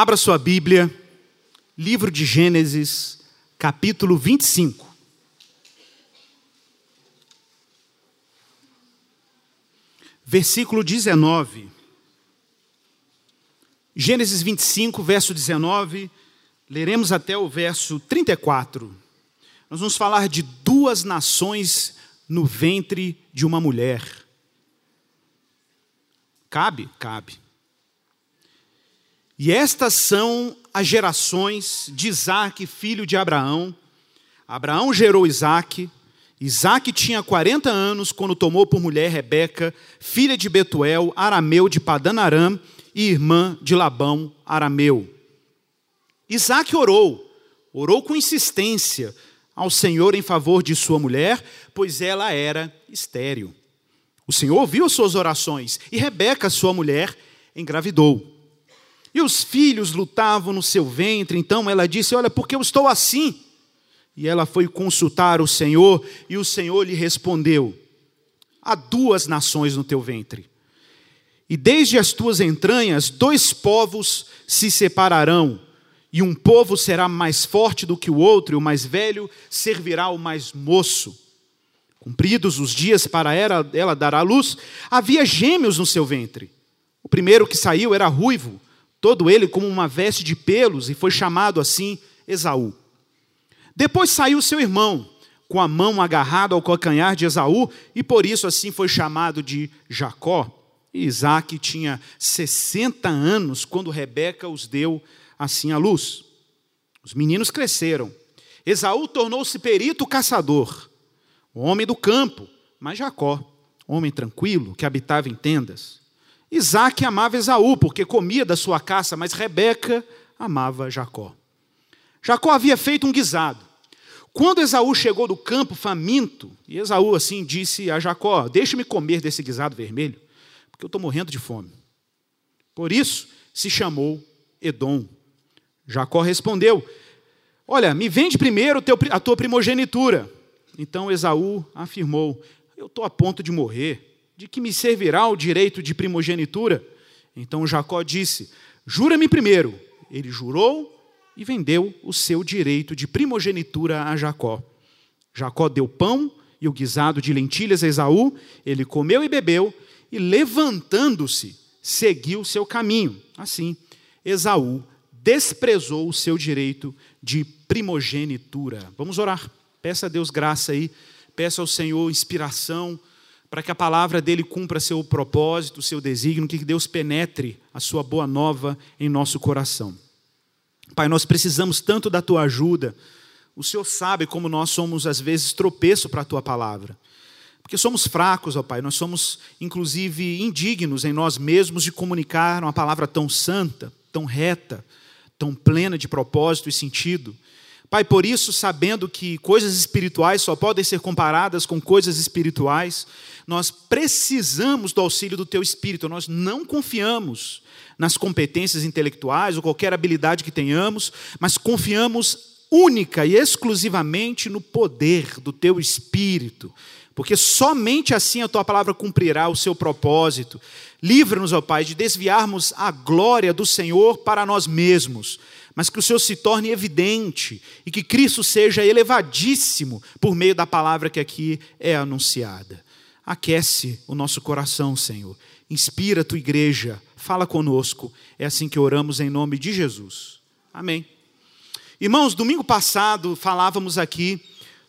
Abra sua Bíblia, livro de Gênesis, capítulo 25. Versículo 19. Gênesis 25, verso 19, leremos até o verso 34. Nós vamos falar de duas nações no ventre de uma mulher. Cabe? Cabe. E estas são as gerações de Isaac, filho de Abraão. Abraão gerou Isaac. Isaac tinha 40 anos quando tomou por mulher Rebeca, filha de Betuel, arameu de Padanaram e irmã de Labão, arameu. Isaac orou, orou com insistência ao Senhor em favor de sua mulher, pois ela era estéril. O Senhor ouviu as suas orações e Rebeca, sua mulher, engravidou. E os filhos lutavam no seu ventre. Então ela disse: Olha, porque eu estou assim? E ela foi consultar o Senhor, e o Senhor lhe respondeu: Há duas nações no teu ventre. E desde as tuas entranhas, dois povos se separarão, e um povo será mais forte do que o outro, e o mais velho servirá ao mais moço. Cumpridos os dias para ela, ela dar à luz, havia gêmeos no seu ventre. O primeiro que saiu era ruivo todo ele como uma veste de pelos, e foi chamado assim Esaú. Depois saiu seu irmão, com a mão agarrada ao calcanhar de Esaú, e por isso assim foi chamado de Jacó. E Isaac tinha 60 anos quando Rebeca os deu assim à luz. Os meninos cresceram. Esaú tornou-se perito caçador, homem do campo, mas Jacó, homem tranquilo, que habitava em tendas. Isaac amava Esaú, porque comia da sua caça, mas Rebeca amava Jacó. Jacó havia feito um guisado. Quando Esaú chegou do campo faminto, e Esaú assim disse a Jacó: Deixe-me comer desse guisado vermelho, porque eu estou morrendo de fome. Por isso se chamou Edom. Jacó respondeu: Olha, me vende primeiro a tua primogenitura. Então Esaú afirmou: Eu estou a ponto de morrer de que me servirá o direito de primogenitura? Então Jacó disse: Jura-me primeiro. Ele jurou e vendeu o seu direito de primogenitura a Jacó. Jacó deu pão e o guisado de lentilhas a Esaú, ele comeu e bebeu, e levantando-se, seguiu seu caminho. Assim, Esaú desprezou o seu direito de primogenitura. Vamos orar. Peça a Deus graça aí, peça ao Senhor inspiração para que a palavra dele cumpra seu propósito, seu desígnio, que Deus penetre a sua boa nova em nosso coração. Pai, nós precisamos tanto da tua ajuda. O Senhor sabe como nós somos, às vezes, tropeço para a tua palavra. Porque somos fracos, ó Pai, nós somos, inclusive, indignos em nós mesmos de comunicar uma palavra tão santa, tão reta, tão plena de propósito e sentido. Pai, por isso, sabendo que coisas espirituais só podem ser comparadas com coisas espirituais, nós precisamos do auxílio do Teu Espírito, nós não confiamos nas competências intelectuais ou qualquer habilidade que tenhamos, mas confiamos única e exclusivamente no poder do Teu Espírito, porque somente assim a Tua palavra cumprirá o seu propósito. Livra-nos, ó Pai, de desviarmos a glória do Senhor para nós mesmos mas que o Senhor se torne evidente e que Cristo seja elevadíssimo por meio da palavra que aqui é anunciada. Aquece o nosso coração, Senhor. Inspira a tua igreja, fala conosco. É assim que oramos em nome de Jesus. Amém. Irmãos, domingo passado falávamos aqui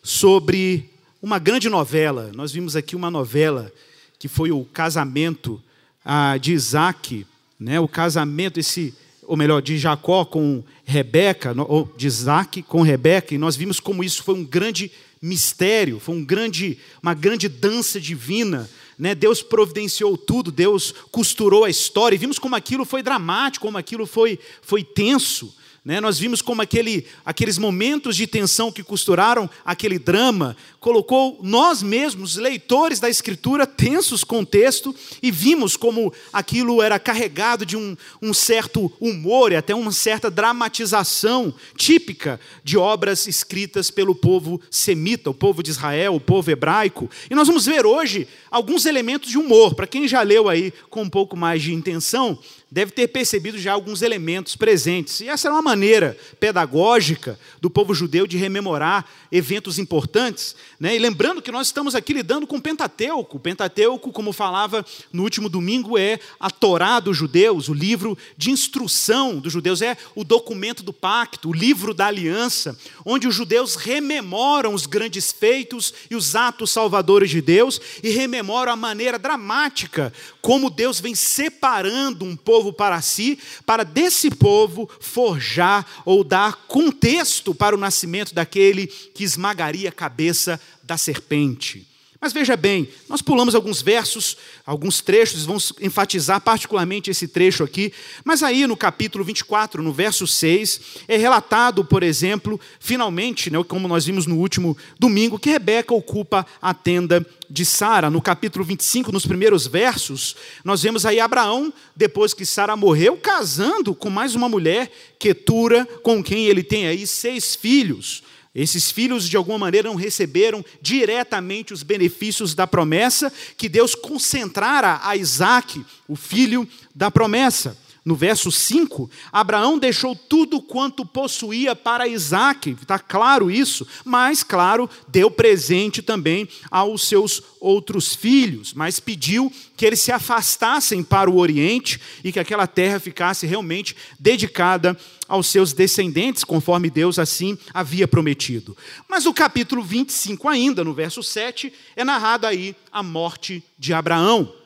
sobre uma grande novela. Nós vimos aqui uma novela que foi o casamento ah, de Isaac, né? o casamento, esse ou melhor, de Jacó com Rebeca, ou de Isaac com Rebeca, e nós vimos como isso foi um grande mistério, foi um grande, uma grande dança divina. Né? Deus providenciou tudo, Deus costurou a história, e vimos como aquilo foi dramático, como aquilo foi, foi tenso. Né? Nós vimos como aquele, aqueles momentos de tensão que costuraram aquele drama colocou nós mesmos, leitores da Escritura, tensos com o texto e vimos como aquilo era carregado de um, um certo humor e até uma certa dramatização típica de obras escritas pelo povo semita, o povo de Israel, o povo hebraico. E nós vamos ver hoje alguns elementos de humor. Para quem já leu aí com um pouco mais de intenção, deve ter percebido já alguns elementos presentes. E essa era uma maneira pedagógica do povo judeu de rememorar eventos importantes. Né? E lembrando que nós estamos aqui lidando com o Pentateuco. O Pentateuco, como falava no último domingo, é a Torá dos judeus, o livro de instrução dos judeus, é o documento do pacto, o livro da aliança, onde os judeus rememoram os grandes feitos e os atos salvadores de Deus e rememoram a maneira dramática como Deus vem separando um povo para si, para desse povo forjar ou dar contexto para o nascimento daquele que esmagaria a cabeça da serpente. Mas veja bem, nós pulamos alguns versos, alguns trechos, vamos enfatizar particularmente esse trecho aqui. Mas aí no capítulo 24, no verso 6, é relatado, por exemplo, finalmente, né, como nós vimos no último domingo, que Rebeca ocupa a tenda de Sara. No capítulo 25, nos primeiros versos, nós vemos aí Abraão, depois que Sara morreu, casando com mais uma mulher, Ketura, com quem ele tem aí seis filhos. Esses filhos, de alguma maneira, não receberam diretamente os benefícios da promessa que Deus concentrara a Isaac, o filho da promessa. No verso 5, Abraão deixou tudo quanto possuía para Isaac, está claro isso, mas, claro, deu presente também aos seus outros filhos, mas pediu que eles se afastassem para o Oriente e que aquela terra ficasse realmente dedicada aos seus descendentes, conforme Deus assim havia prometido. Mas o capítulo 25, ainda, no verso 7, é narrado aí a morte de Abraão.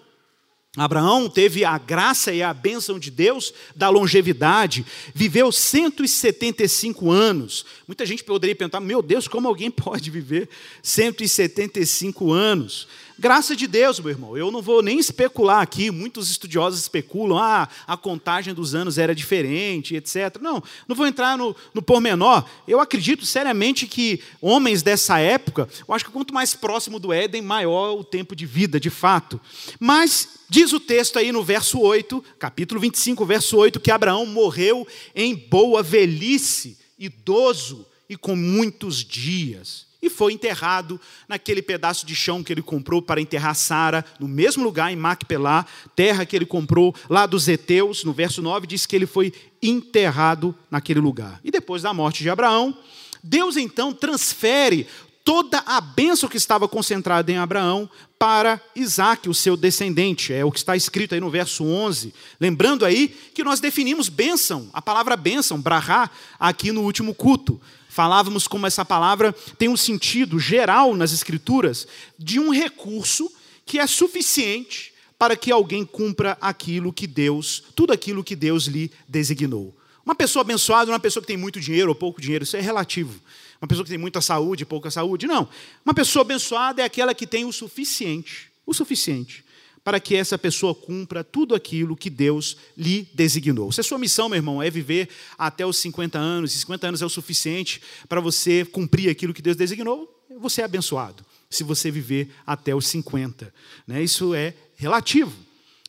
Abraão teve a graça e a bênção de Deus da longevidade, viveu 175 anos. Muita gente poderia perguntar: meu Deus, como alguém pode viver 175 anos? Graça de Deus, meu irmão. Eu não vou nem especular aqui. Muitos estudiosos especulam, ah, a contagem dos anos era diferente, etc. Não, não vou entrar no, no pormenor. Eu acredito seriamente que homens dessa época, eu acho que quanto mais próximo do Éden, maior o tempo de vida, de fato. Mas diz o texto aí no verso 8, capítulo 25, verso 8, que Abraão morreu em boa velhice, idoso e com muitos dias e foi enterrado naquele pedaço de chão que ele comprou para enterrar Sara, no mesmo lugar em Macpelá, terra que ele comprou lá dos Eteus, no verso 9 diz que ele foi enterrado naquele lugar. E depois da morte de Abraão, Deus então transfere toda a bênção que estava concentrada em Abraão para Isaac, o seu descendente. É o que está escrito aí no verso 11. Lembrando aí que nós definimos bênção, a palavra bênção, brahá, aqui no último culto falávamos como essa palavra tem um sentido geral nas Escrituras de um recurso que é suficiente para que alguém cumpra aquilo que Deus, tudo aquilo que Deus lhe designou. Uma pessoa abençoada não é uma pessoa que tem muito dinheiro ou pouco dinheiro, isso é relativo. Uma pessoa que tem muita saúde, pouca saúde, não. Uma pessoa abençoada é aquela que tem o suficiente, o suficiente para que essa pessoa cumpra tudo aquilo que Deus lhe designou. Se a sua missão, meu irmão, é viver até os 50 anos, e 50 anos é o suficiente para você cumprir aquilo que Deus designou, você é abençoado. Se você viver até os 50. Né? Isso é relativo.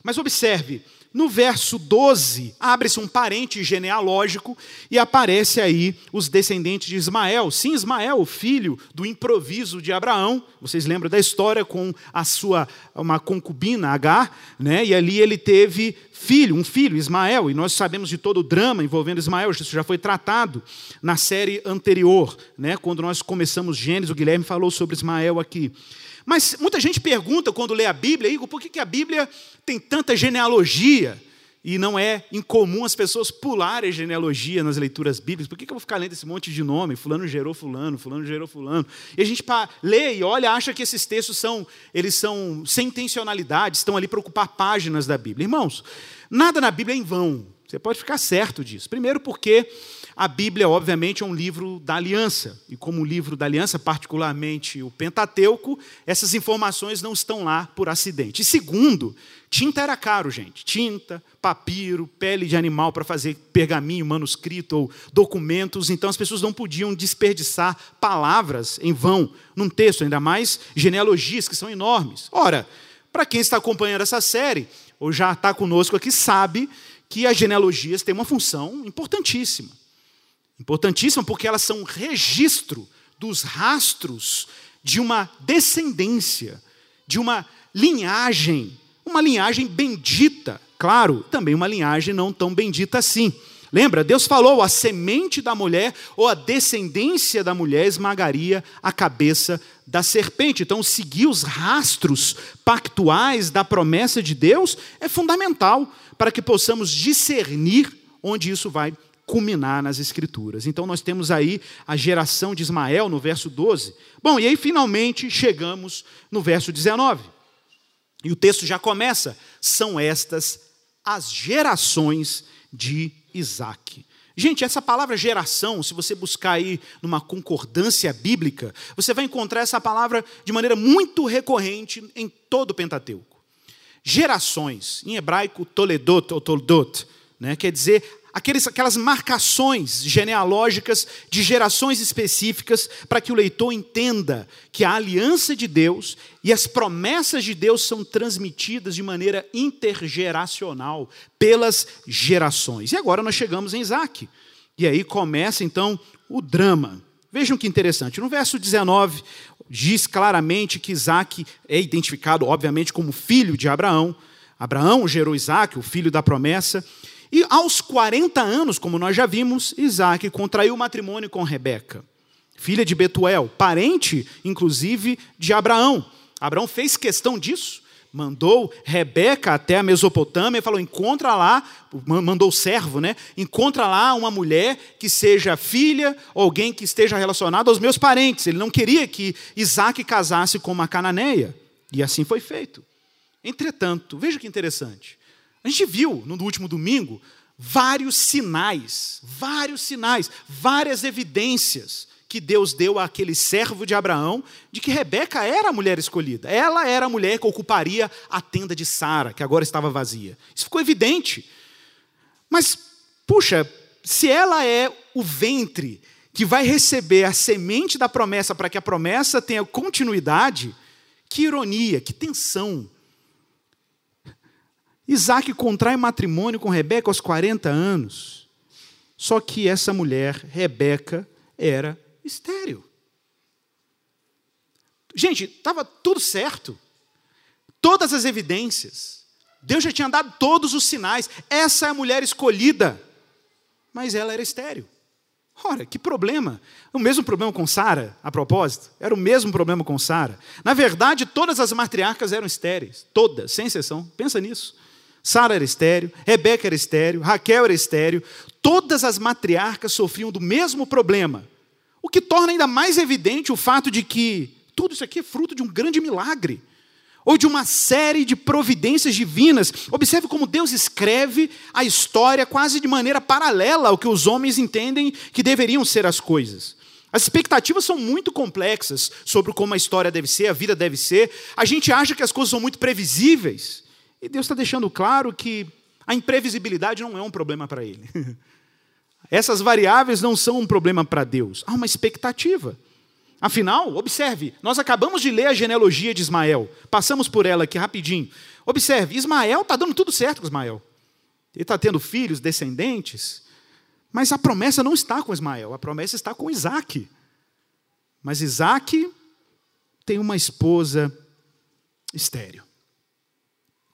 Mas observe, no verso 12, abre-se um parente genealógico e aparece aí os descendentes de Ismael. Sim, Ismael, o filho do improviso de Abraão. Vocês lembram da história com a sua uma concubina Agar, né? E ali ele teve filho, um filho, Ismael, e nós sabemos de todo o drama envolvendo Ismael, isso já foi tratado na série anterior, né? Quando nós começamos Gênesis, o Guilherme falou sobre Ismael aqui. Mas muita gente pergunta quando lê a Bíblia, Igor, por que, que a Bíblia tem tanta genealogia? E não é incomum as pessoas pularem genealogia nas leituras bíblicas. Por que, que eu vou ficar lendo esse monte de nome? Fulano gerou fulano, fulano gerou fulano. E a gente lê e olha, acha que esses textos são, eles são sem intencionalidade, estão ali para ocupar páginas da Bíblia. Irmãos, nada na Bíblia é em vão. Você pode ficar certo disso. Primeiro porque a Bíblia, obviamente, é um livro da aliança. E como livro da aliança, particularmente o Pentateuco, essas informações não estão lá por acidente. E segundo, tinta era caro, gente. Tinta, papiro, pele de animal para fazer pergaminho, manuscrito ou documentos. Então as pessoas não podiam desperdiçar palavras em vão num texto, ainda mais genealogias que são enormes. Ora, para quem está acompanhando essa série, ou já está conosco aqui, sabe que as genealogias têm uma função importantíssima. Importantíssima porque elas são registro dos rastros de uma descendência, de uma linhagem uma linhagem bendita, claro, também uma linhagem não tão bendita assim. Lembra? Deus falou: a semente da mulher ou a descendência da mulher esmagaria a cabeça da serpente. Então, seguir os rastros pactuais da promessa de Deus é fundamental para que possamos discernir onde isso vai culminar nas Escrituras. Então, nós temos aí a geração de Ismael no verso 12. Bom, e aí finalmente chegamos no verso 19. E o texto já começa: são estas as gerações de Isaac. Gente, essa palavra geração, se você buscar aí numa concordância bíblica, você vai encontrar essa palavra de maneira muito recorrente em todo o Pentateuco. Gerações, em hebraico, toledot ou toldot, né, quer dizer aqueles, aquelas marcações genealógicas de gerações específicas para que o leitor entenda que a aliança de Deus e as promessas de Deus são transmitidas de maneira intergeracional pelas gerações. E agora nós chegamos em Isaac. E aí começa então o drama. Vejam que interessante. No verso 19, diz claramente que Isaac é identificado, obviamente, como filho de Abraão. Abraão gerou Isaac, o filho da promessa. E aos 40 anos, como nós já vimos, Isaac contraiu matrimônio com Rebeca, filha de Betuel, parente, inclusive, de Abraão. Abraão fez questão disso, mandou Rebeca até a Mesopotâmia e falou: encontra lá, mandou o servo, né? Encontra lá uma mulher que seja filha, alguém que esteja relacionado aos meus parentes. Ele não queria que Isaac casasse com uma cananeia. E assim foi feito. Entretanto, veja que interessante. A gente viu no último domingo vários sinais, vários sinais, várias evidências que Deus deu àquele servo de Abraão de que Rebeca era a mulher escolhida. Ela era a mulher que ocuparia a tenda de Sara, que agora estava vazia. Isso ficou evidente. Mas, puxa, se ela é o ventre que vai receber a semente da promessa para que a promessa tenha continuidade, que ironia, que tensão. Isaac contrai matrimônio com Rebeca aos 40 anos. Só que essa mulher, Rebeca, era estéril. Gente, estava tudo certo. Todas as evidências. Deus já tinha dado todos os sinais. Essa é a mulher escolhida. Mas ela era estéril. Ora, que problema. O mesmo problema com Sara, a propósito. Era o mesmo problema com Sara. Na verdade, todas as matriarcas eram estéreis. Todas, sem exceção. Pensa nisso. Sara era estéreo, Rebeca era estéreo, Raquel era estéreo, todas as matriarcas sofriam do mesmo problema. O que torna ainda mais evidente o fato de que tudo isso aqui é fruto de um grande milagre, ou de uma série de providências divinas. Observe como Deus escreve a história quase de maneira paralela ao que os homens entendem que deveriam ser as coisas. As expectativas são muito complexas sobre como a história deve ser, a vida deve ser. A gente acha que as coisas são muito previsíveis. E Deus está deixando claro que a imprevisibilidade não é um problema para Ele. Essas variáveis não são um problema para Deus. Há uma expectativa. Afinal, observe, nós acabamos de ler a genealogia de Ismael. Passamos por ela aqui rapidinho. Observe, Ismael está dando tudo certo com Ismael. Ele está tendo filhos, descendentes. Mas a promessa não está com Ismael, a promessa está com Isaac. Mas Isaac tem uma esposa estéreo.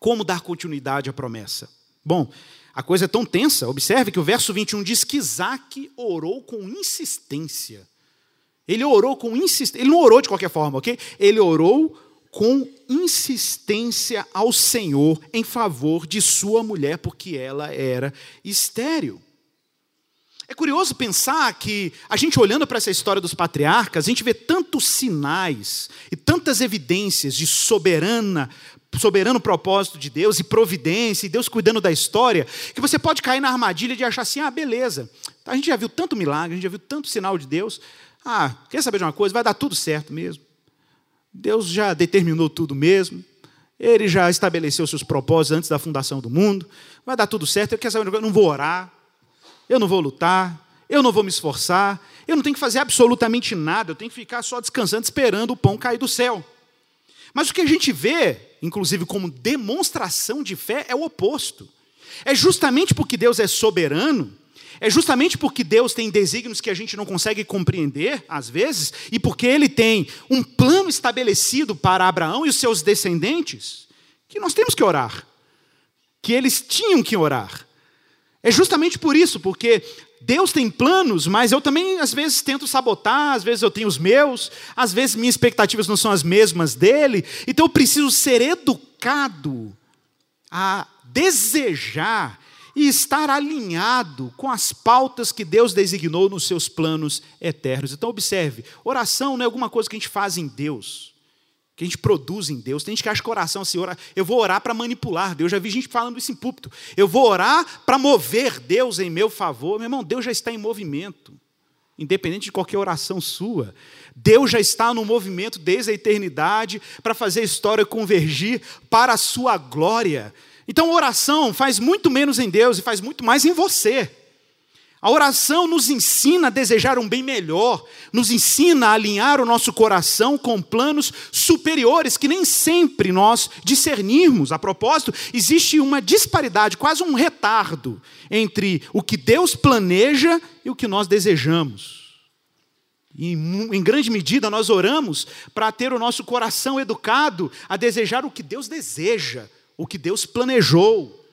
Como dar continuidade à promessa? Bom, a coisa é tão tensa, observe que o verso 21 diz que Isaac orou com insistência. Ele orou com insistência, ele não orou de qualquer forma, ok? Ele orou com insistência ao Senhor em favor de sua mulher, porque ela era estéril. É curioso pensar que a gente olhando para essa história dos patriarcas, a gente vê tantos sinais e tantas evidências de soberana soberano propósito de Deus e providência, e Deus cuidando da história, que você pode cair na armadilha de achar assim: ah, beleza, a gente já viu tanto milagre, a gente já viu tanto sinal de Deus. Ah, quer saber de uma coisa? Vai dar tudo certo mesmo. Deus já determinou tudo mesmo. Ele já estabeleceu seus propósitos antes da fundação do mundo. Vai dar tudo certo. Eu quero saber, eu não vou orar, eu não vou lutar, eu não vou me esforçar, eu não tenho que fazer absolutamente nada, eu tenho que ficar só descansando, esperando o pão cair do céu. Mas o que a gente vê, inclusive como demonstração de fé, é o oposto. É justamente porque Deus é soberano, é justamente porque Deus tem desígnios que a gente não consegue compreender, às vezes, e porque Ele tem um plano estabelecido para Abraão e os seus descendentes, que nós temos que orar, que eles tinham que orar. É justamente por isso, porque Deus tem planos, mas eu também às vezes tento sabotar, às vezes eu tenho os meus, às vezes minhas expectativas não são as mesmas dele, então eu preciso ser educado a desejar e estar alinhado com as pautas que Deus designou nos seus planos eternos. Então, observe: oração não é alguma coisa que a gente faz em Deus, que a gente produz em Deus. Tem gente que acha que oração, assim, eu vou orar para manipular Deus. Já vi gente falando isso em púlpito. Eu vou orar para mover Deus em meu favor. Meu irmão, Deus já está em movimento, independente de qualquer oração sua. Deus já está no movimento desde a eternidade para fazer a história convergir para a sua glória. Então, oração faz muito menos em Deus e faz muito mais em você. A oração nos ensina a desejar um bem melhor, nos ensina a alinhar o nosso coração com planos superiores que nem sempre nós discernirmos. A propósito, existe uma disparidade, quase um retardo entre o que Deus planeja e o que nós desejamos. E, em grande medida, nós oramos para ter o nosso coração educado a desejar o que Deus deseja, o que Deus planejou.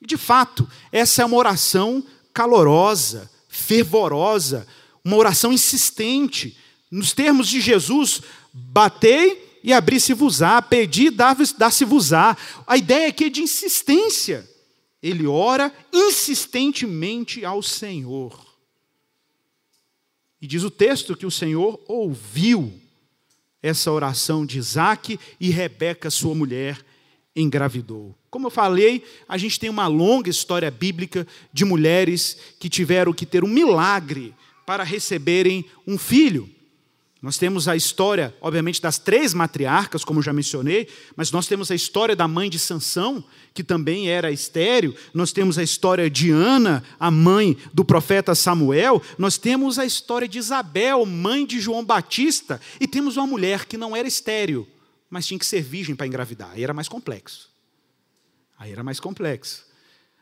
E de fato, essa é uma oração calorosa, fervorosa, uma oração insistente. Nos termos de Jesus, batei e abri-se-vos-á, pedi e dá-se-vos-á. A ideia aqui é de insistência. Ele ora insistentemente ao Senhor. E diz o texto que o Senhor ouviu essa oração de Isaac e Rebeca, sua mulher, engravidou. Como eu falei, a gente tem uma longa história bíblica de mulheres que tiveram que ter um milagre para receberem um filho. Nós temos a história, obviamente, das três matriarcas, como já mencionei, mas nós temos a história da mãe de Sansão, que também era estéreo. Nós temos a história de Ana, a mãe do profeta Samuel. Nós temos a história de Isabel, mãe de João Batista. E temos uma mulher que não era estéreo, mas tinha que ser virgem para engravidar. Aí era mais complexo. Aí era mais complexo.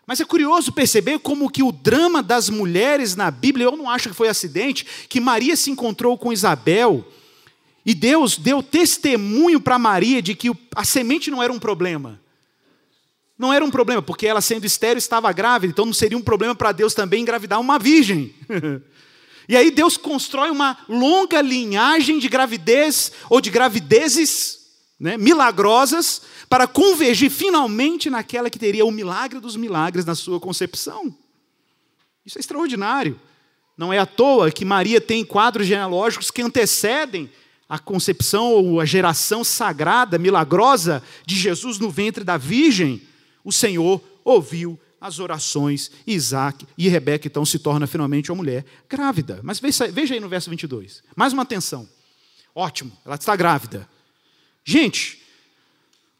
Mas é curioso perceber como que o drama das mulheres na Bíblia, eu não acho que foi acidente, que Maria se encontrou com Isabel e Deus deu testemunho para Maria de que a semente não era um problema. Não era um problema, porque ela sendo estéreo estava grávida, então não seria um problema para Deus também engravidar uma virgem. e aí Deus constrói uma longa linhagem de gravidez ou de gravidezes né, milagrosas para convergir finalmente naquela que teria o milagre dos milagres na sua concepção. Isso é extraordinário. Não é à toa que Maria tem quadros genealógicos que antecedem a concepção ou a geração sagrada, milagrosa de Jesus no ventre da Virgem. O Senhor ouviu as orações, Isaac e Rebeca então se torna finalmente uma mulher grávida. Mas veja aí no verso 22. Mais uma atenção. Ótimo, ela está grávida. Gente,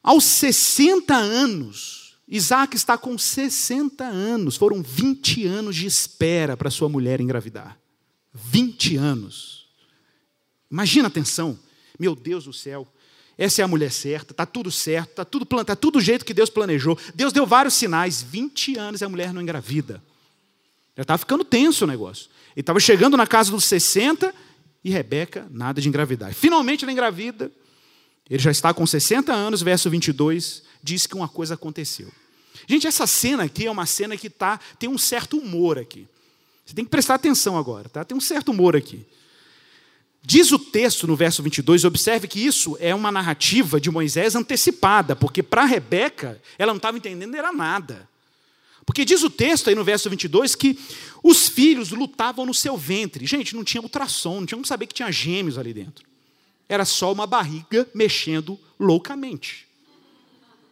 aos 60 anos, Isaac está com 60 anos, foram 20 anos de espera para sua mulher engravidar. 20 anos. Imagina a atenção. Meu Deus do céu. Essa é a mulher certa, está tudo certo, está tudo, tá tudo do jeito que Deus planejou. Deus deu vários sinais. 20 anos e a mulher não engravida. Já estava ficando tenso o negócio. Ele estava chegando na casa dos 60 e Rebeca, nada de engravidar. Finalmente ela engravida. Ele já está com 60 anos, verso 22, diz que uma coisa aconteceu. Gente, essa cena aqui é uma cena que tá, tem um certo humor aqui. Você tem que prestar atenção agora, tá? Tem um certo humor aqui. Diz o texto no verso 22, observe que isso é uma narrativa de Moisés antecipada, porque para Rebeca, ela não estava entendendo era nada. Porque diz o texto aí no verso 22 que os filhos lutavam no seu ventre. Gente, não tinha ultrassom, não tinha como saber que tinha gêmeos ali dentro era só uma barriga mexendo loucamente.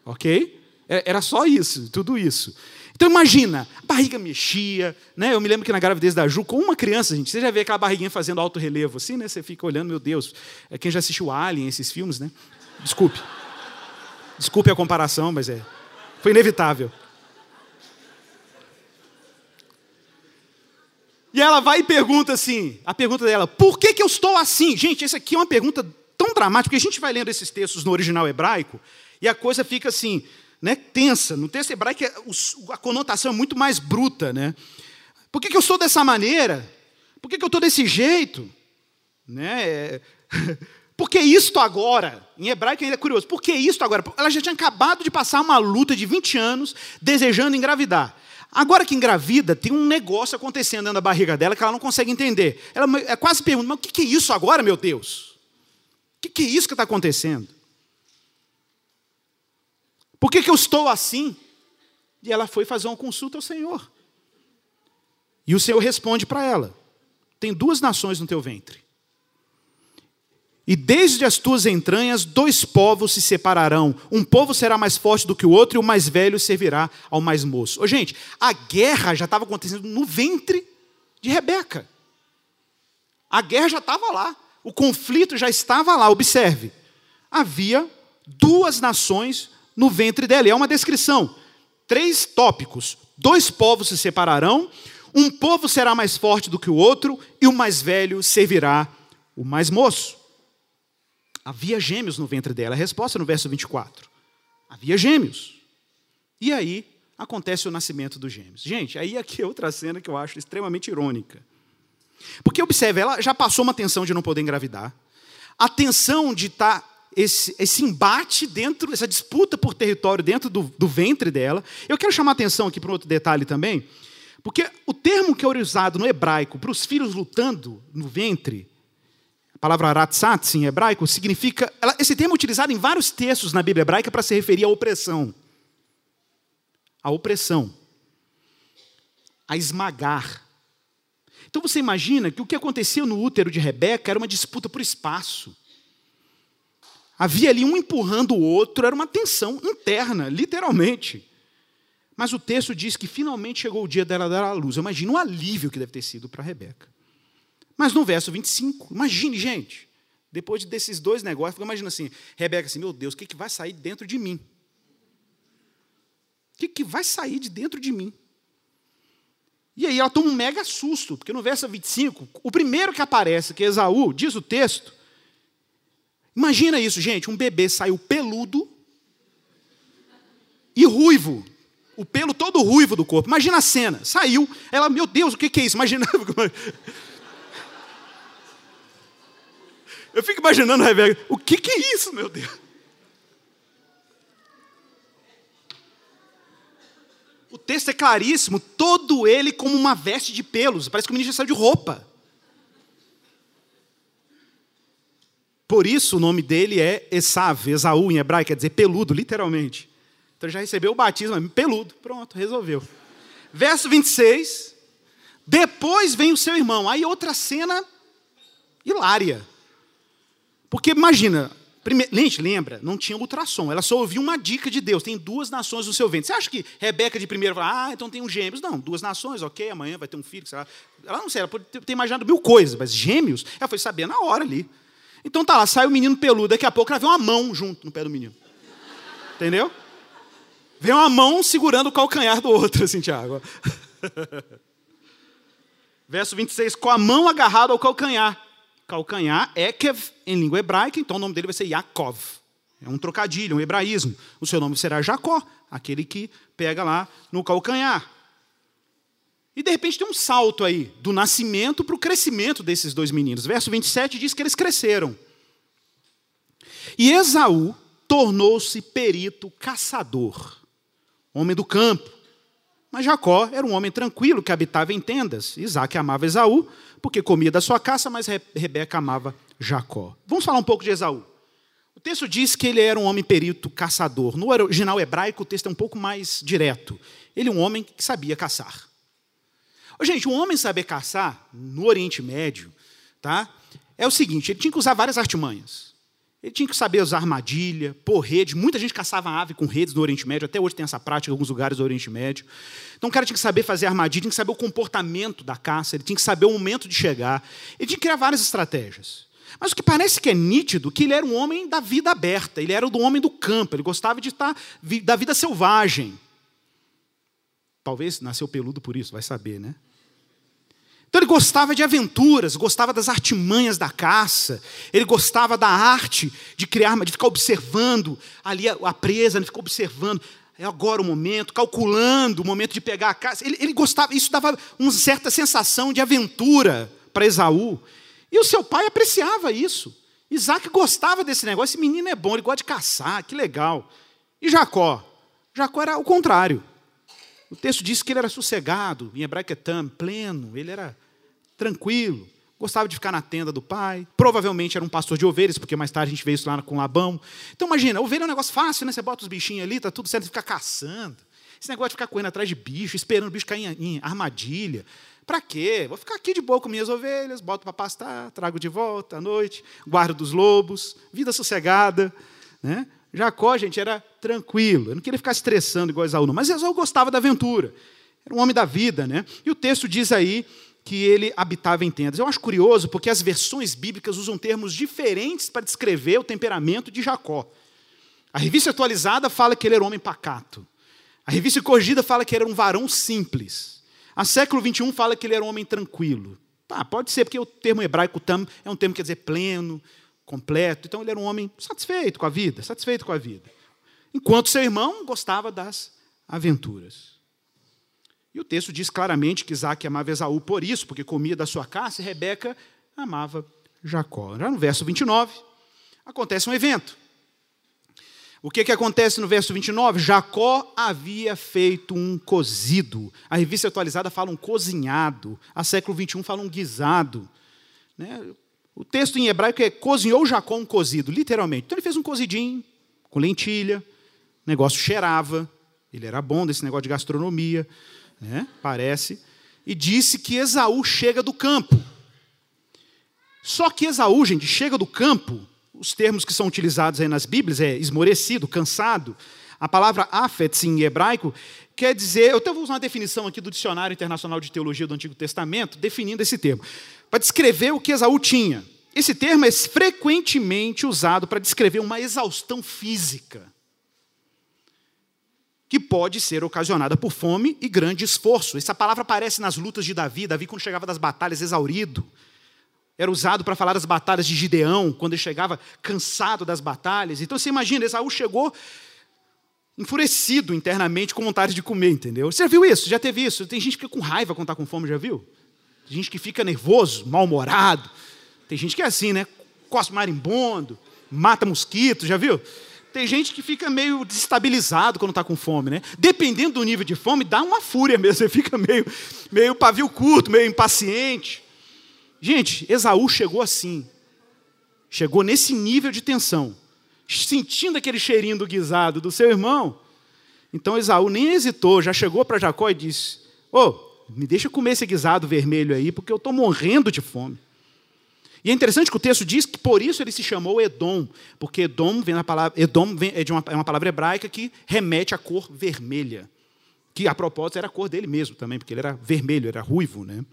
Ok? É, era só isso, tudo isso. Então imagina, a barriga mexia, né? Eu me lembro que na gravidez da Ju, com uma criança, gente, você já vê aquela barriguinha fazendo alto relevo assim, né? Você fica olhando, meu Deus. É quem já assistiu Alien, esses filmes, né? Desculpe. Desculpe a comparação, mas é. Foi inevitável. E ela vai e pergunta assim, a pergunta dela, por que, que eu estou assim? Gente, essa aqui é uma pergunta tão dramática, porque a gente vai lendo esses textos no original hebraico, e a coisa fica assim, né, tensa. No texto hebraico, é a conotação é muito mais bruta. Né? Por que, que eu sou dessa maneira? Por que, que eu estou desse jeito? Né? Por que isto agora? Em hebraico ainda é curioso. Por que isto agora? Ela já tinha acabado de passar uma luta de 20 anos desejando engravidar. Agora que engravida, tem um negócio acontecendo da barriga dela que ela não consegue entender. Ela é quase pergunta: mas o que é isso agora, meu Deus? O que é isso que está acontecendo? Por que, que eu estou assim? E ela foi fazer uma consulta ao Senhor. E o Senhor responde para ela: tem duas nações no teu ventre. E desde as tuas entranhas, dois povos se separarão. Um povo será mais forte do que o outro, e o mais velho servirá ao mais moço. Ô, gente, a guerra já estava acontecendo no ventre de Rebeca. A guerra já estava lá. O conflito já estava lá. Observe. Havia duas nações no ventre dela. E é uma descrição. Três tópicos. Dois povos se separarão. Um povo será mais forte do que o outro, e o mais velho servirá o mais moço. Havia gêmeos no ventre dela. A resposta no verso 24. Havia gêmeos. E aí acontece o nascimento dos gêmeos. Gente, aí aqui é outra cena que eu acho extremamente irônica. Porque observe, ela já passou uma tensão de não poder engravidar. A tensão de estar tá esse, esse, embate dentro, essa disputa por território dentro do, do ventre dela. Eu quero chamar atenção aqui para um outro detalhe também, porque o termo que é usado no hebraico para os filhos lutando no ventre a palavra ratsats em hebraico significa. Esse termo é utilizado em vários textos na Bíblia hebraica para se referir à opressão. A opressão. A esmagar. Então você imagina que o que aconteceu no útero de Rebeca era uma disputa por espaço. Havia ali um empurrando o outro, era uma tensão interna, literalmente. Mas o texto diz que finalmente chegou o dia dela dar à luz. Eu imagino o alívio que deve ter sido para Rebeca. Mas no verso 25, imagine, gente, depois desses dois negócios, imagina assim, Rebeca assim, meu Deus, o que, que vai sair dentro de mim? O que, que vai sair de dentro de mim? E aí ela toma um mega susto, porque no verso 25, o primeiro que aparece, que é Esaú, diz o texto, imagina isso, gente, um bebê saiu peludo e ruivo, o pelo todo ruivo do corpo. Imagina a cena, saiu, ela, meu Deus, o que, que é isso? Imagina, Eu fico imaginando a Rebeca, o que, que é isso, meu Deus? O texto é claríssimo, todo ele como uma veste de pelos, parece que o menino já saiu de roupa. Por isso o nome dele é Esav, Esaú em hebraico, quer dizer peludo, literalmente. Então ele já recebeu o batismo, peludo, pronto, resolveu. Verso 26, depois vem o seu irmão, aí outra cena hilária. Porque imagina, gente, lembra, não tinha ultrassom, ela só ouvia uma dica de Deus, tem duas nações no seu ventre. Você acha que Rebeca de primeiro fala, ah, então tem um gêmeos? Não, duas nações, ok, amanhã vai ter um filho, sei lá. Ela não sei, ela pode ter imaginado mil coisas, mas gêmeos, ela foi saber na hora ali. Então tá lá, sai o menino peludo, daqui a pouco ela vê uma mão junto no pé do menino. Entendeu? Vem uma mão segurando o calcanhar do outro, assim, Tiago. Verso 26, com a mão agarrada ao calcanhar calcanhar, Ekev, em língua hebraica, então o nome dele vai ser Yaakov. É um trocadilho, um hebraísmo. O seu nome será Jacó, aquele que pega lá no calcanhar. E de repente tem um salto aí, do nascimento para o crescimento desses dois meninos. Verso 27 diz que eles cresceram. E Esaú tornou-se perito caçador, homem do campo. Mas Jacó era um homem tranquilo que habitava em tendas. Isaac amava Esaú, porque comia da sua caça, mas Rebeca amava Jacó. Vamos falar um pouco de Esaú. O texto diz que ele era um homem perito caçador. No original hebraico, o texto é um pouco mais direto. Ele é um homem que sabia caçar. Gente, um homem saber caçar no Oriente Médio, tá? É o seguinte, ele tinha que usar várias artimanhas. Ele tinha que saber usar armadilha, pôr rede. Muita gente caçava ave com redes no Oriente Médio, até hoje tem essa prática em alguns lugares do Oriente Médio. Então o cara tinha que saber fazer armadilha, tinha que saber o comportamento da caça, ele tinha que saber o momento de chegar. Ele tinha que criar várias estratégias. Mas o que parece que é nítido, que ele era um homem da vida aberta, ele era o homem do campo, ele gostava de estar da vida selvagem. Talvez nasceu peludo por isso, vai saber, né? Então ele gostava de aventuras, gostava das artimanhas da caça, ele gostava da arte de criar, de ficar observando ali a, presa, de ficar observando. É agora o momento, calculando o momento de pegar a caça. Ele, ele gostava, isso dava uma certa sensação de aventura para Esaú. E o seu pai apreciava isso. Isaac gostava desse negócio, esse menino é bom, ele gosta de caçar, que legal. E Jacó? Jacó era o contrário. O texto diz que ele era sossegado, em hebraico é tam, pleno, ele era tranquilo, gostava de ficar na tenda do pai, provavelmente era um pastor de ovelhas, porque mais tarde a gente vê isso lá com Labão. Então imagina, ovelha é um negócio fácil, né? Você bota os bichinhos ali, tá tudo certo, você fica caçando. Esse negócio de ficar correndo atrás de bicho, esperando o bicho cair em, armadilha. Para quê? Vou ficar aqui de boa com minhas ovelhas, boto para pastar, trago de volta à noite, guardo dos lobos, vida sossegada. Né? Jacó, gente, era tranquilo. Eu não queria ficar estressando igual Esaú, não. Mas Esaú gostava da aventura. Era um homem da vida, né? E o texto diz aí que ele habitava em tendas. Eu acho curioso porque as versões bíblicas usam termos diferentes para descrever o temperamento de Jacó. A revista atualizada fala que ele era um homem pacato. A revista corrigida fala que ele era um varão simples. A século XXI fala que ele era um homem tranquilo. Tá, pode ser, porque o termo hebraico tam é um termo que quer dizer pleno, completo. Então ele era um homem satisfeito com a vida, satisfeito com a vida. Enquanto seu irmão gostava das aventuras. E o texto diz claramente que Isaac amava Esaú por isso, porque comia da sua caça, e Rebeca amava Jacó. Já no verso 29, acontece um evento. O que, que acontece no verso 29? Jacó havia feito um cozido. A revista atualizada fala um cozinhado. A século 21 fala um guisado. Né? O texto em hebraico é cozinhou Jacó um cozido, literalmente. Então ele fez um cozidinho com lentilha, o negócio cheirava, ele era bom desse negócio de gastronomia, né? parece, e disse que Esaú chega do campo. Só que Esaú, gente, chega do campo, os termos que são utilizados aí nas Bíblias é esmorecido, cansado. A palavra afetz em hebraico quer dizer, eu até vou usar uma definição aqui do Dicionário Internacional de Teologia do Antigo Testamento, definindo esse termo para descrever o que Esaú tinha. Esse termo é frequentemente usado para descrever uma exaustão física, que pode ser ocasionada por fome e grande esforço. Essa palavra aparece nas lutas de Davi. Davi, quando chegava das batalhas, exaurido. Era usado para falar das batalhas de Gideão, quando ele chegava cansado das batalhas. Então você imagina, Esaú chegou enfurecido internamente, com vontade de comer, entendeu? Você já viu isso? Já teve isso? Tem gente que fica com raiva quando está com fome, já viu? Tem gente que fica nervoso, mal-humorado. Tem gente que é assim, né? Cospe marimbondo, mata mosquito, já viu? Tem gente que fica meio desestabilizado quando está com fome, né? Dependendo do nível de fome, dá uma fúria mesmo. Você fica meio, meio pavio curto, meio impaciente. Gente, Esaú chegou assim. Chegou nesse nível de tensão. Sentindo aquele cheirinho do guisado do seu irmão. Então Esaú nem hesitou, já chegou para Jacó e disse: Ô, oh, me deixa comer esse guisado vermelho aí, porque eu estou morrendo de fome. E é interessante que o texto diz que por isso ele se chamou Edom, porque Edom vem na palavra Edom vem, é, uma, é uma palavra hebraica que remete à cor vermelha, que a propósito era a cor dele mesmo também, porque ele era vermelho, era ruivo, né?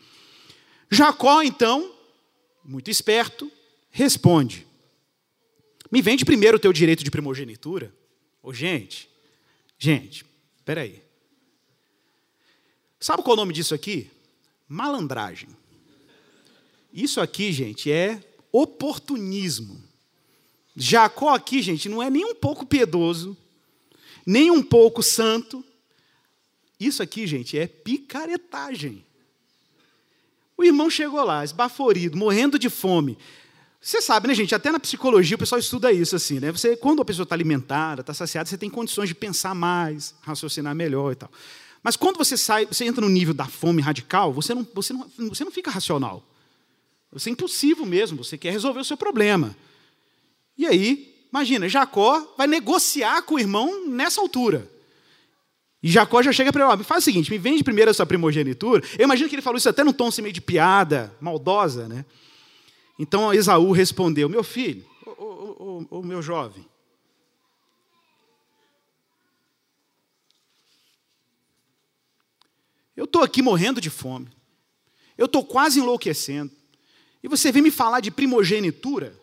Jacó então, muito esperto, responde: Me vende primeiro o teu direito de primogenitura. Ô, gente, gente, espera aí. Sabe qual é o nome disso aqui? Malandragem. Isso aqui, gente, é oportunismo. Jacó aqui, gente, não é nem um pouco piedoso, nem um pouco santo. Isso aqui, gente, é picaretagem. O irmão chegou lá, esbaforido, morrendo de fome. Você sabe, né, gente? Até na psicologia o pessoal estuda isso assim, né? Você, quando a pessoa está alimentada, está saciada, você tem condições de pensar mais, raciocinar melhor e tal. Mas quando você sai, você entra no nível da fome radical, você não, você não, você não fica racional. Você é impossível mesmo, você quer resolver o seu problema. E aí, imagina, Jacó vai negociar com o irmão nessa altura. E Jacó já chega para ele, faz o seguinte, me vende primeiro a sua primogenitura. Eu imagino que ele falou isso até num tom assim, meio de piada, maldosa, né? Então Esaú respondeu, meu filho, o meu jovem, Eu estou aqui morrendo de fome. Eu estou quase enlouquecendo. E você vem me falar de primogenitura?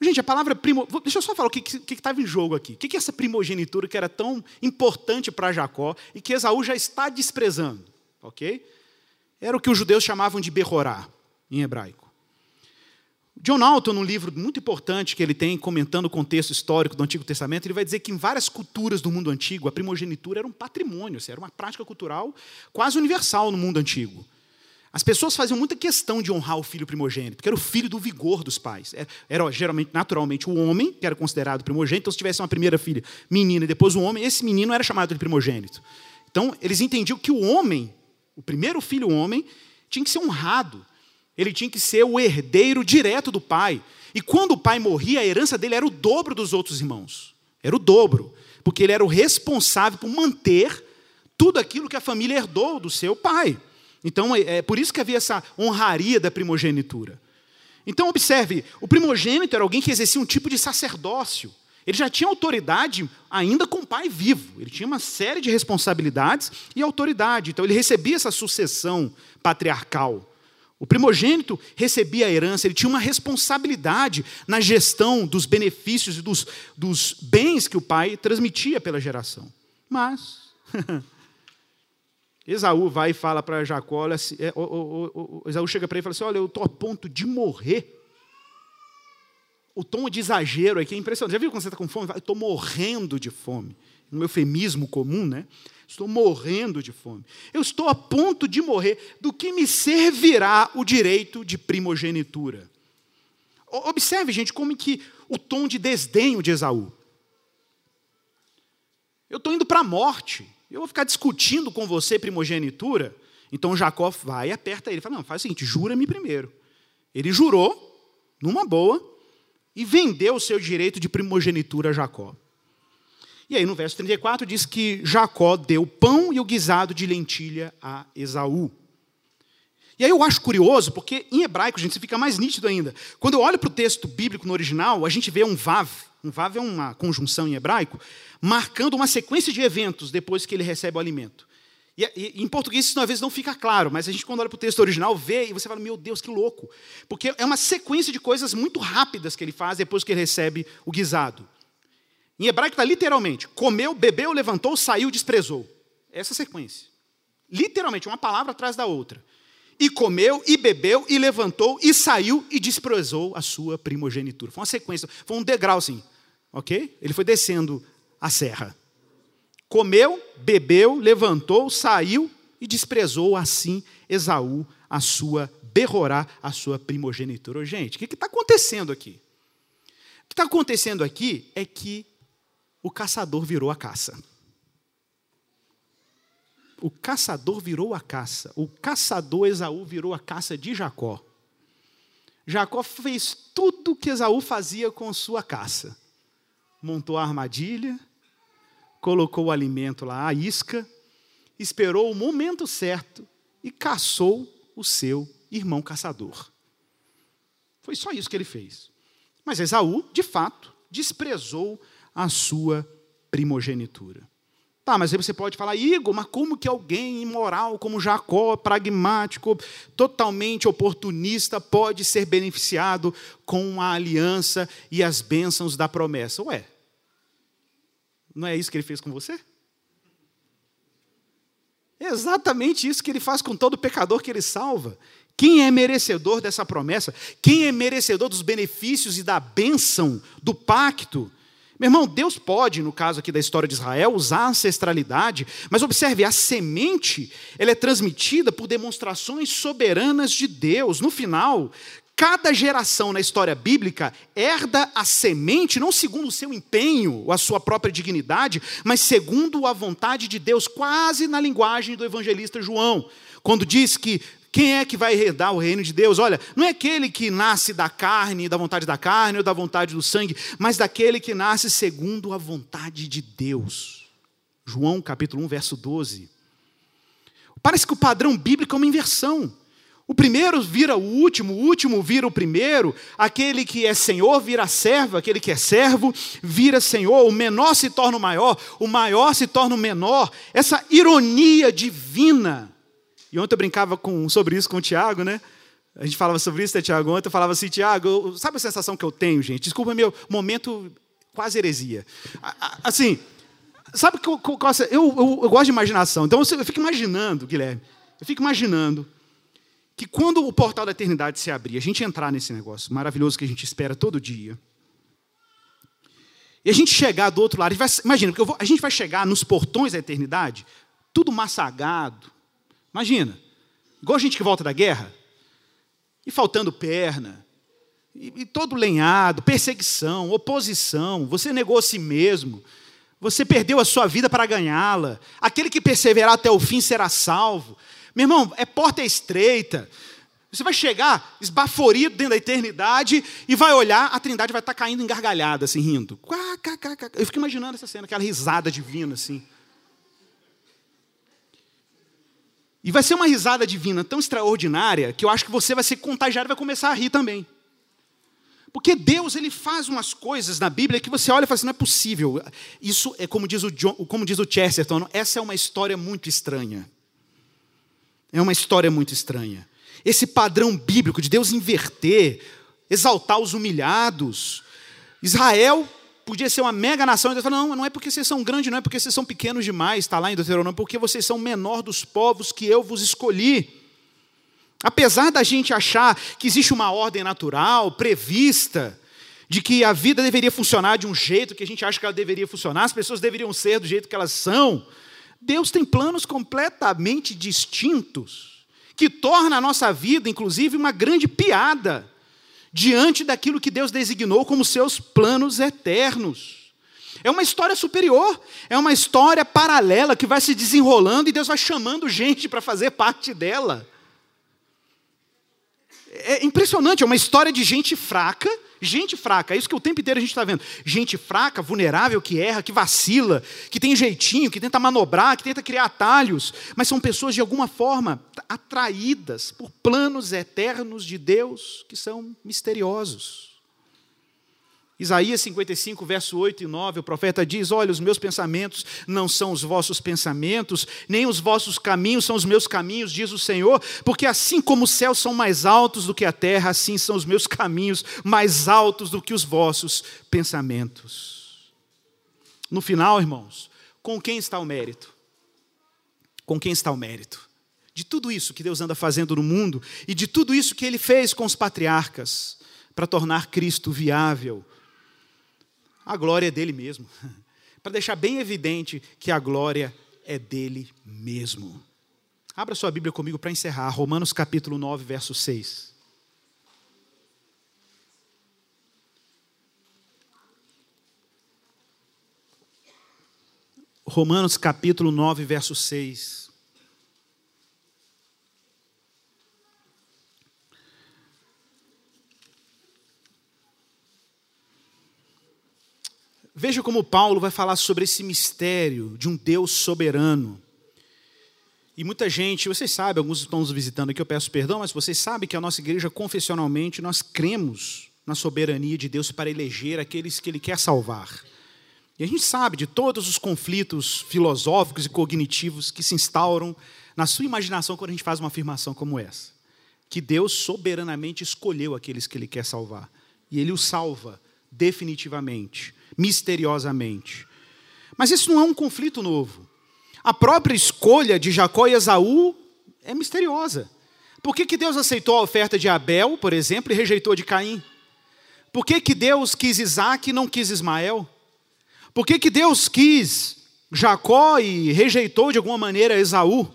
Gente, a palavra primo. Deixa eu só falar o que estava em jogo aqui. O que, que é essa primogenitura que era tão importante para Jacó e que Esaú já está desprezando? Ok? Era o que os judeus chamavam de berrorá, em hebraico. John Alton, num livro muito importante que ele tem, comentando o contexto histórico do Antigo Testamento, ele vai dizer que em várias culturas do mundo antigo, a primogenitura era um patrimônio, era uma prática cultural quase universal no mundo antigo. As pessoas faziam muita questão de honrar o filho primogênito, porque era o filho do vigor dos pais. Era, era geralmente, naturalmente, o homem, que era considerado primogênito. Então, se tivesse uma primeira filha, menina, e depois o homem, esse menino era chamado de primogênito. Então, eles entendiam que o homem, o primeiro filho homem, tinha que ser honrado. Ele tinha que ser o herdeiro direto do pai. E quando o pai morria, a herança dele era o dobro dos outros irmãos. Era o dobro. Porque ele era o responsável por manter tudo aquilo que a família herdou do seu pai. Então, é, é por isso que havia essa honraria da primogenitura. Então, observe: o primogênito era alguém que exercia um tipo de sacerdócio. Ele já tinha autoridade ainda com o pai vivo. Ele tinha uma série de responsabilidades e autoridade. Então, ele recebia essa sucessão patriarcal. O primogênito recebia a herança, ele tinha uma responsabilidade na gestão dos benefícios e dos, dos bens que o pai transmitia pela geração. Mas, Esaú vai e fala para Jacó: olha, é, o, o, o, Esaú chega para ele e fala assim: Olha, eu estou a ponto de morrer. O tom de exagero aqui é impressionante. Já viu quando você está com fome? Eu estou morrendo de fome. Um eufemismo comum, né? Estou morrendo de fome. Eu estou a ponto de morrer. Do que me servirá o direito de primogenitura? Observe, gente, como que o tom de desdenho de Esaú. Eu estou indo para a morte. Eu vou ficar discutindo com você primogenitura. Então Jacó vai e aperta ele. Fala, não, faz o seguinte, jura-me primeiro. Ele jurou, numa boa, e vendeu o seu direito de primogenitura a Jacó. E aí no verso 34 diz que Jacó deu pão e o guisado de lentilha a Esaú. E aí eu acho curioso, porque em hebraico, gente, fica mais nítido ainda. Quando eu olho para o texto bíblico no original, a gente vê um vav. Um vav é uma conjunção em hebraico, marcando uma sequência de eventos depois que ele recebe o alimento. E, e, em português isso às vezes não fica claro, mas a gente quando olha para o texto original vê e você fala, meu Deus, que louco. Porque é uma sequência de coisas muito rápidas que ele faz depois que ele recebe o guisado. Em hebraico está literalmente, comeu, bebeu, levantou, saiu, desprezou. Essa sequência. Literalmente, uma palavra atrás da outra. E comeu, e bebeu, e levantou, e saiu, e desprezou a sua primogenitura. Foi uma sequência, foi um degrau assim, ok? Ele foi descendo a serra. Comeu, bebeu, levantou, saiu, e desprezou assim Esaú a sua Berrorá, a sua primogenitura. Gente, o que está acontecendo aqui? O que está acontecendo aqui é que o caçador virou a caça. O caçador virou a caça. O caçador Esaú virou a caça de Jacó. Jacó fez tudo o que Esaú fazia com sua caça. Montou a armadilha, colocou o alimento lá, a isca, esperou o momento certo e caçou o seu irmão caçador. Foi só isso que ele fez. Mas Esaú, de fato, desprezou a sua primogenitura. Tá, mas aí você pode falar, Igor, mas como que alguém imoral como Jacó, pragmático, totalmente oportunista, pode ser beneficiado com a aliança e as bênçãos da promessa? Ué, não é isso que ele fez com você? É exatamente isso que ele faz com todo pecador que ele salva. Quem é merecedor dessa promessa? Quem é merecedor dos benefícios e da bênção do pacto? Meu irmão, Deus pode, no caso aqui da história de Israel, usar a ancestralidade, mas observe, a semente, ela é transmitida por demonstrações soberanas de Deus. No final, cada geração na história bíblica herda a semente não segundo o seu empenho ou a sua própria dignidade, mas segundo a vontade de Deus, quase na linguagem do evangelista João, quando diz que quem é que vai herdar o reino de Deus? Olha, não é aquele que nasce da carne, da vontade da carne ou da vontade do sangue, mas daquele que nasce segundo a vontade de Deus. João capítulo 1, verso 12. Parece que o padrão bíblico é uma inversão. O primeiro vira o último, o último vira o primeiro, aquele que é senhor vira servo, aquele que é servo vira senhor, o menor se torna o maior, o maior se torna o menor. Essa ironia divina e ontem eu brincava com, sobre isso com o Tiago, né? A gente falava sobre isso, né, Tiago? Ontem eu falava assim, Tiago, sabe a sensação que eu tenho, gente? Desculpa meu momento quase heresia. Assim, sabe que eu, eu, eu, eu gosto de imaginação. Então eu fico imaginando, Guilherme, eu fico imaginando que quando o portal da eternidade se abrir, a gente entrar nesse negócio maravilhoso que a gente espera todo dia, e a gente chegar do outro lado, imagina, a gente vai chegar nos portões da eternidade, tudo massagado, Imagina. igual gente que volta da guerra, e faltando perna, e, e todo lenhado, perseguição, oposição, você negou a si mesmo, você perdeu a sua vida para ganhá-la. Aquele que perseverar até o fim será salvo. Meu irmão, é porta estreita. Você vai chegar esbaforido dentro da eternidade e vai olhar, a trindade vai estar caindo engargalhada, assim, rindo. Eu fico imaginando essa cena, aquela risada divina, assim. E vai ser uma risada divina tão extraordinária que eu acho que você vai ser contagiado e vai começar a rir também. Porque Deus ele faz umas coisas na Bíblia que você olha e fala assim, não é possível. Isso é como diz o, John, como diz o Chesterton, essa é uma história muito estranha. É uma história muito estranha. Esse padrão bíblico de Deus inverter, exaltar os humilhados. Israel podia ser uma mega nação, e Deus fala, não, não é porque vocês são grandes, não é porque vocês são pequenos demais, está lá em Deuteronômio, porque vocês são menor dos povos que eu vos escolhi. Apesar da gente achar que existe uma ordem natural, prevista, de que a vida deveria funcionar de um jeito que a gente acha que ela deveria funcionar, as pessoas deveriam ser do jeito que elas são, Deus tem planos completamente distintos, que torna a nossa vida, inclusive, uma grande piada diante daquilo que Deus designou como seus planos eternos. É uma história superior, é uma história paralela que vai se desenrolando e Deus vai chamando gente para fazer parte dela. É impressionante, é uma história de gente fraca, gente fraca, é isso que o tempo inteiro a gente está vendo. Gente fraca, vulnerável, que erra, que vacila, que tem jeitinho, que tenta manobrar, que tenta criar atalhos, mas são pessoas de alguma forma atraídas por planos eternos de Deus que são misteriosos. Isaías 55, verso 8 e 9, o profeta diz: Olha, os meus pensamentos não são os vossos pensamentos, nem os vossos caminhos são os meus caminhos, diz o Senhor, porque assim como os céus são mais altos do que a terra, assim são os meus caminhos mais altos do que os vossos pensamentos. No final, irmãos, com quem está o mérito? Com quem está o mérito? De tudo isso que Deus anda fazendo no mundo e de tudo isso que ele fez com os patriarcas para tornar Cristo viável a glória é dele mesmo. Para deixar bem evidente que a glória é dele mesmo. Abra sua Bíblia comigo para encerrar, Romanos capítulo 9, verso 6. Romanos capítulo 9, verso 6. Veja como Paulo vai falar sobre esse mistério de um Deus soberano. E muita gente, vocês sabem, alguns estão nos visitando aqui, eu peço perdão, mas vocês sabem que a nossa igreja, confessionalmente, nós cremos na soberania de Deus para eleger aqueles que Ele quer salvar. E a gente sabe de todos os conflitos filosóficos e cognitivos que se instauram na sua imaginação quando a gente faz uma afirmação como essa. Que Deus soberanamente escolheu aqueles que Ele quer salvar. E Ele os salva definitivamente misteriosamente. Mas isso não é um conflito novo. A própria escolha de Jacó e Esaú é misteriosa. Por que, que Deus aceitou a oferta de Abel, por exemplo, e rejeitou de Caim? Por que, que Deus quis Isaac e não quis Ismael? Por que, que Deus quis Jacó e rejeitou de alguma maneira Esaú?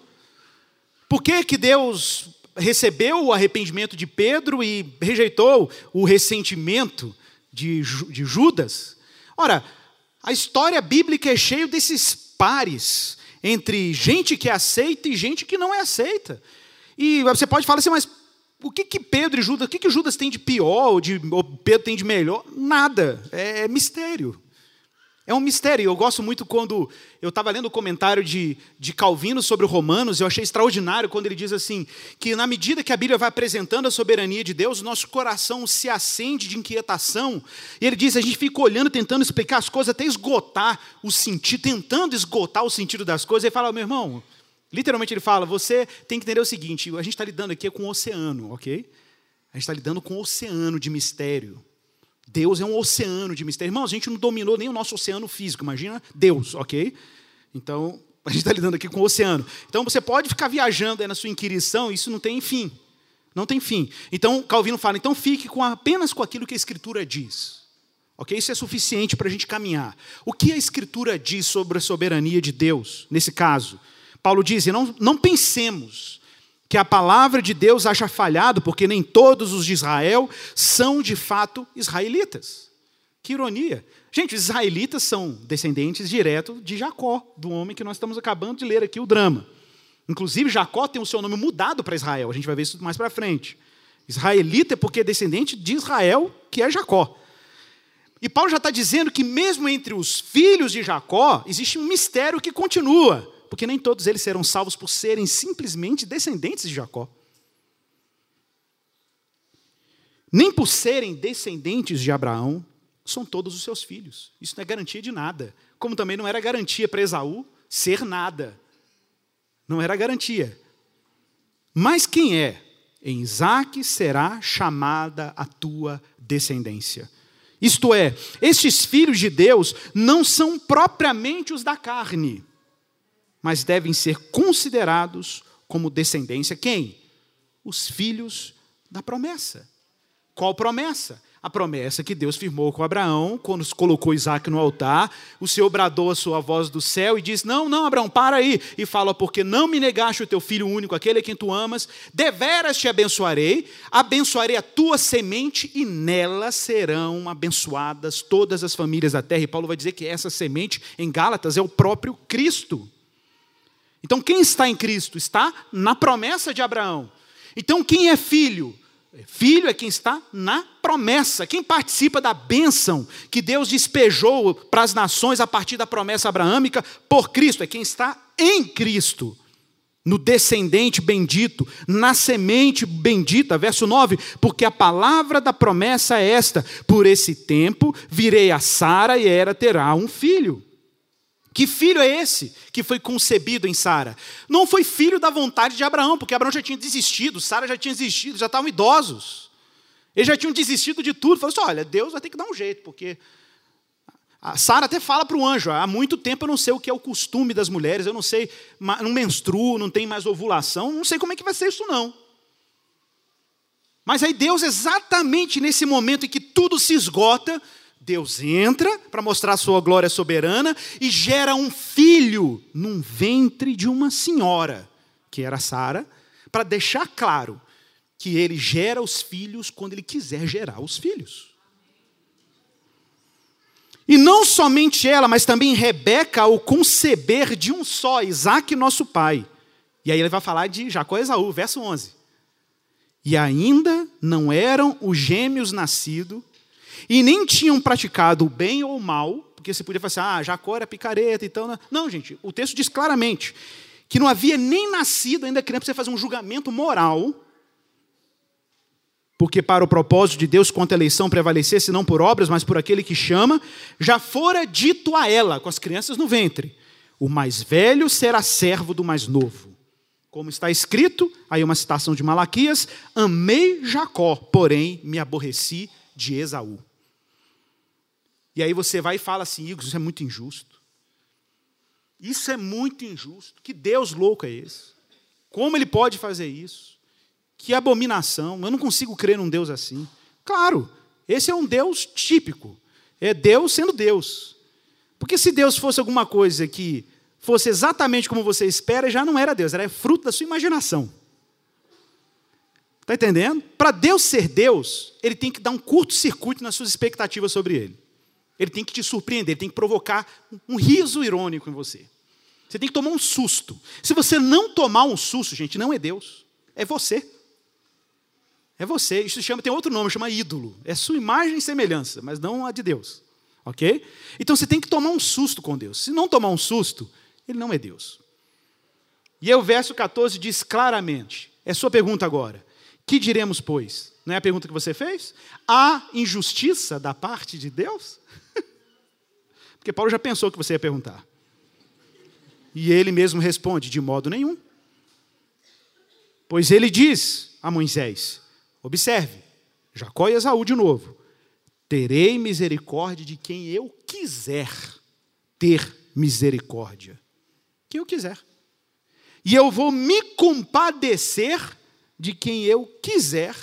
Por que, que Deus recebeu o arrependimento de Pedro e rejeitou o ressentimento de, de Judas? Ora, a história bíblica é cheia desses pares entre gente que aceita e gente que não é aceita. E você pode falar assim, mas o que, que Pedro e Judas, o que, que Judas tem de pior, ou, de, ou Pedro tem de melhor? Nada, é, é mistério. É um mistério. Eu gosto muito quando eu estava lendo o comentário de, de Calvino sobre Romanos, eu achei extraordinário quando ele diz assim: que na medida que a Bíblia vai apresentando a soberania de Deus, nosso coração se acende de inquietação. E ele diz: a gente fica olhando, tentando explicar as coisas, até esgotar o sentido, tentando esgotar o sentido das coisas. Ele fala: meu irmão, literalmente ele fala: você tem que entender o seguinte, a gente está lidando aqui com o oceano, ok? A gente está lidando com o oceano de mistério. Deus é um oceano de mistério. Irmãos, a gente não dominou nem o nosso oceano físico, imagina Deus, ok? Então, a gente está lidando aqui com o oceano. Então, você pode ficar viajando na sua inquirição, isso não tem fim. Não tem fim. Então, Calvino fala, então fique com apenas com aquilo que a Escritura diz. Ok? Isso é suficiente para a gente caminhar. O que a Escritura diz sobre a soberania de Deus, nesse caso? Paulo diz, não, não pensemos que a palavra de Deus haja falhado, porque nem todos os de Israel são de fato israelitas. Que ironia. Gente, os israelitas são descendentes diretos de Jacó, do homem que nós estamos acabando de ler aqui o drama. Inclusive, Jacó tem o seu nome mudado para Israel, a gente vai ver isso mais para frente. Israelita é porque é descendente de Israel, que é Jacó. E Paulo já está dizendo que, mesmo entre os filhos de Jacó, existe um mistério que continua, porque nem todos eles serão salvos por serem simplesmente descendentes de Jacó. Nem por serem descendentes de Abraão, são todos os seus filhos. Isso não é garantia de nada. Como também não era garantia para Esaú ser nada. Não era garantia. Mas quem é? Em Isaac será chamada a tua descendência. Isto é, estes filhos de Deus não são propriamente os da carne, mas devem ser considerados como descendência. Quem? Os filhos da promessa. Qual promessa? a promessa que Deus firmou com Abraão, quando colocou Isaac no altar. O Senhor bradou a sua voz do céu e disse: Não, não, Abraão, para aí. E fala: Porque não me negaste o teu filho único, aquele a quem tu amas, deveras te abençoarei, abençoarei a tua semente e nela serão abençoadas todas as famílias da terra. E Paulo vai dizer que essa semente, em Gálatas, é o próprio Cristo. Então, quem está em Cristo? Está na promessa de Abraão. Então, quem é filho? Filho é quem está na promessa, quem participa da bênção que Deus despejou para as nações a partir da promessa abraâmica por Cristo, é quem está em Cristo, no descendente bendito, na semente bendita. Verso 9: Porque a palavra da promessa é esta: por esse tempo virei a Sara e ela terá um filho. Que filho é esse que foi concebido em Sara? Não foi filho da vontade de Abraão, porque Abraão já tinha desistido, Sara já tinha desistido, já estavam idosos. Eles já tinham desistido de tudo. Falou assim: olha, Deus vai ter que dar um jeito, porque. Sara até fala para o anjo: há muito tempo eu não sei o que é o costume das mulheres, eu não sei, não menstruo, não tem mais ovulação, não sei como é que vai ser isso, não. Mas aí Deus, exatamente nesse momento em que tudo se esgota, Deus entra para mostrar a sua glória soberana e gera um filho num ventre de uma senhora, que era Sara, para deixar claro que ele gera os filhos quando ele quiser gerar os filhos. E não somente ela, mas também Rebeca, ao conceber de um só, Isaac, nosso pai. E aí ele vai falar de Jacó e Esaú, verso 11. E ainda não eram os gêmeos nascidos e nem tinham praticado o bem ou o mal, porque você podia falar assim, ah, Jacó era picareta, então. Não. não, gente, o texto diz claramente que não havia nem nascido ainda criança para você fazer um julgamento moral, porque para o propósito de Deus, quanto a eleição prevalecesse, não por obras, mas por aquele que chama, já fora dito a ela, com as crianças no ventre: o mais velho será servo do mais novo. Como está escrito, aí uma citação de Malaquias: Amei Jacó, porém me aborreci de Esaú. E aí você vai e fala assim, Igor, isso é muito injusto. Isso é muito injusto. Que Deus louco é esse? Como ele pode fazer isso? Que abominação. Eu não consigo crer num Deus assim. Claro, esse é um Deus típico. É Deus sendo Deus. Porque se Deus fosse alguma coisa que fosse exatamente como você espera, já não era Deus, era fruto da sua imaginação. Está entendendo? Para Deus ser Deus, ele tem que dar um curto-circuito nas suas expectativas sobre ele. Ele tem que te surpreender, ele tem que provocar um riso irônico em você. Você tem que tomar um susto. Se você não tomar um susto, gente, não é Deus, é você. É você. Isso chama, tem outro nome, chama ídolo. É sua imagem e semelhança, mas não a de Deus. Ok? Então você tem que tomar um susto com Deus. Se não tomar um susto, ele não é Deus. E aí o verso 14 diz claramente: é sua pergunta agora. Que diremos, pois? Não é a pergunta que você fez? Há injustiça da parte de Deus? Porque Paulo já pensou que você ia perguntar. E ele mesmo responde: de modo nenhum. Pois ele diz a Moisés: observe, Jacó e Esaú de novo: terei misericórdia de quem eu quiser ter misericórdia. Quem eu quiser. E eu vou me compadecer de quem eu quiser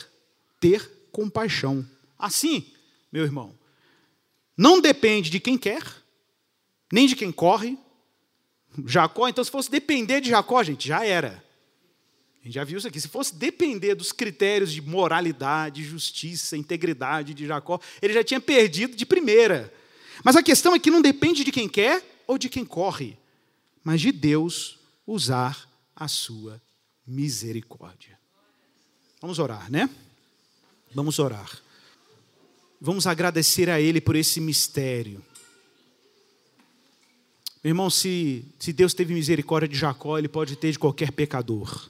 ter compaixão. Assim, meu irmão, não depende de quem quer, nem de quem corre. Jacó, então, se fosse depender de Jacó, gente, já era. gente já viu isso aqui. Se fosse depender dos critérios de moralidade, justiça, integridade de Jacó, ele já tinha perdido de primeira. Mas a questão é que não depende de quem quer ou de quem corre, mas de Deus usar a sua misericórdia. Vamos orar, né? Vamos orar. Vamos agradecer a Ele por esse mistério. Meu irmão, se, se Deus teve misericórdia de Jacó, Ele pode ter de qualquer pecador.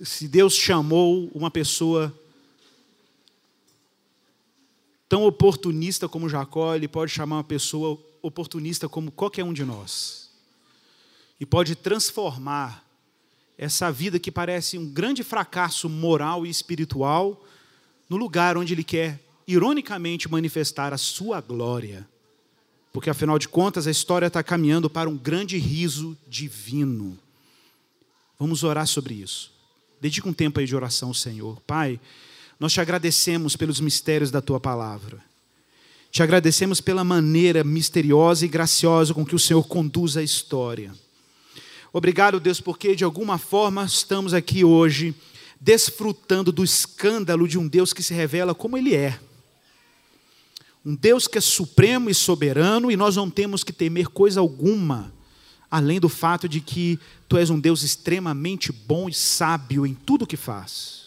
Se Deus chamou uma pessoa tão oportunista como Jacó, Ele pode chamar uma pessoa oportunista como qualquer um de nós. E pode transformar essa vida que parece um grande fracasso moral e espiritual no lugar onde Ele quer, ironicamente, manifestar a sua glória. Porque, afinal de contas, a história está caminhando para um grande riso divino. Vamos orar sobre isso. Dedica um tempo aí de oração Senhor. Pai, nós te agradecemos pelos mistérios da tua palavra. Te agradecemos pela maneira misteriosa e graciosa com que o Senhor conduz a história. Obrigado, Deus, porque de alguma forma estamos aqui hoje desfrutando do escândalo de um Deus que se revela como Ele é. Um Deus que é supremo e soberano e nós não temos que temer coisa alguma, além do fato de que Tu és um Deus extremamente bom e sábio em tudo o que faz.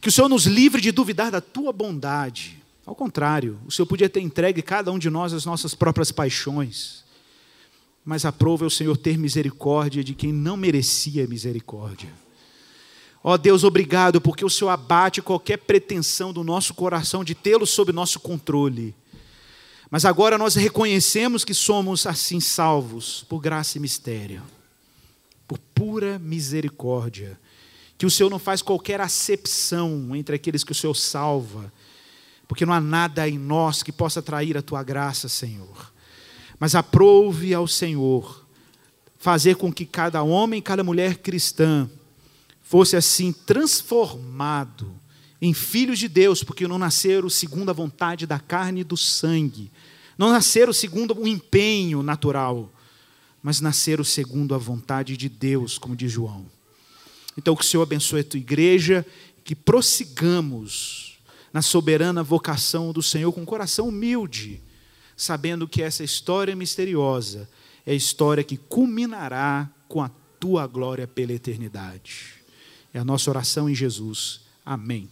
Que o Senhor nos livre de duvidar da Tua bondade ao contrário, o Senhor podia ter entregue cada um de nós as nossas próprias paixões. Mas aprova o Senhor ter misericórdia de quem não merecia misericórdia. Ó oh Deus, obrigado, porque o Senhor abate qualquer pretensão do nosso coração de tê-lo sob nosso controle. Mas agora nós reconhecemos que somos assim salvos por graça e mistério, por pura misericórdia. Que o Senhor não faz qualquer acepção entre aqueles que o Senhor salva porque não há nada em nós que possa trair a tua graça, Senhor. Mas aprove ao Senhor fazer com que cada homem, cada mulher cristã fosse assim transformado em filhos de Deus, porque não nasceram segundo a vontade da carne e do sangue, não nasceram segundo o empenho natural, mas nasceram segundo a vontade de Deus, como diz João. Então, que o Senhor abençoe a tua igreja, que prossigamos na soberana vocação do Senhor com um coração humilde, sabendo que essa história misteriosa é a história que culminará com a tua glória pela eternidade. É a nossa oração em Jesus. Amém.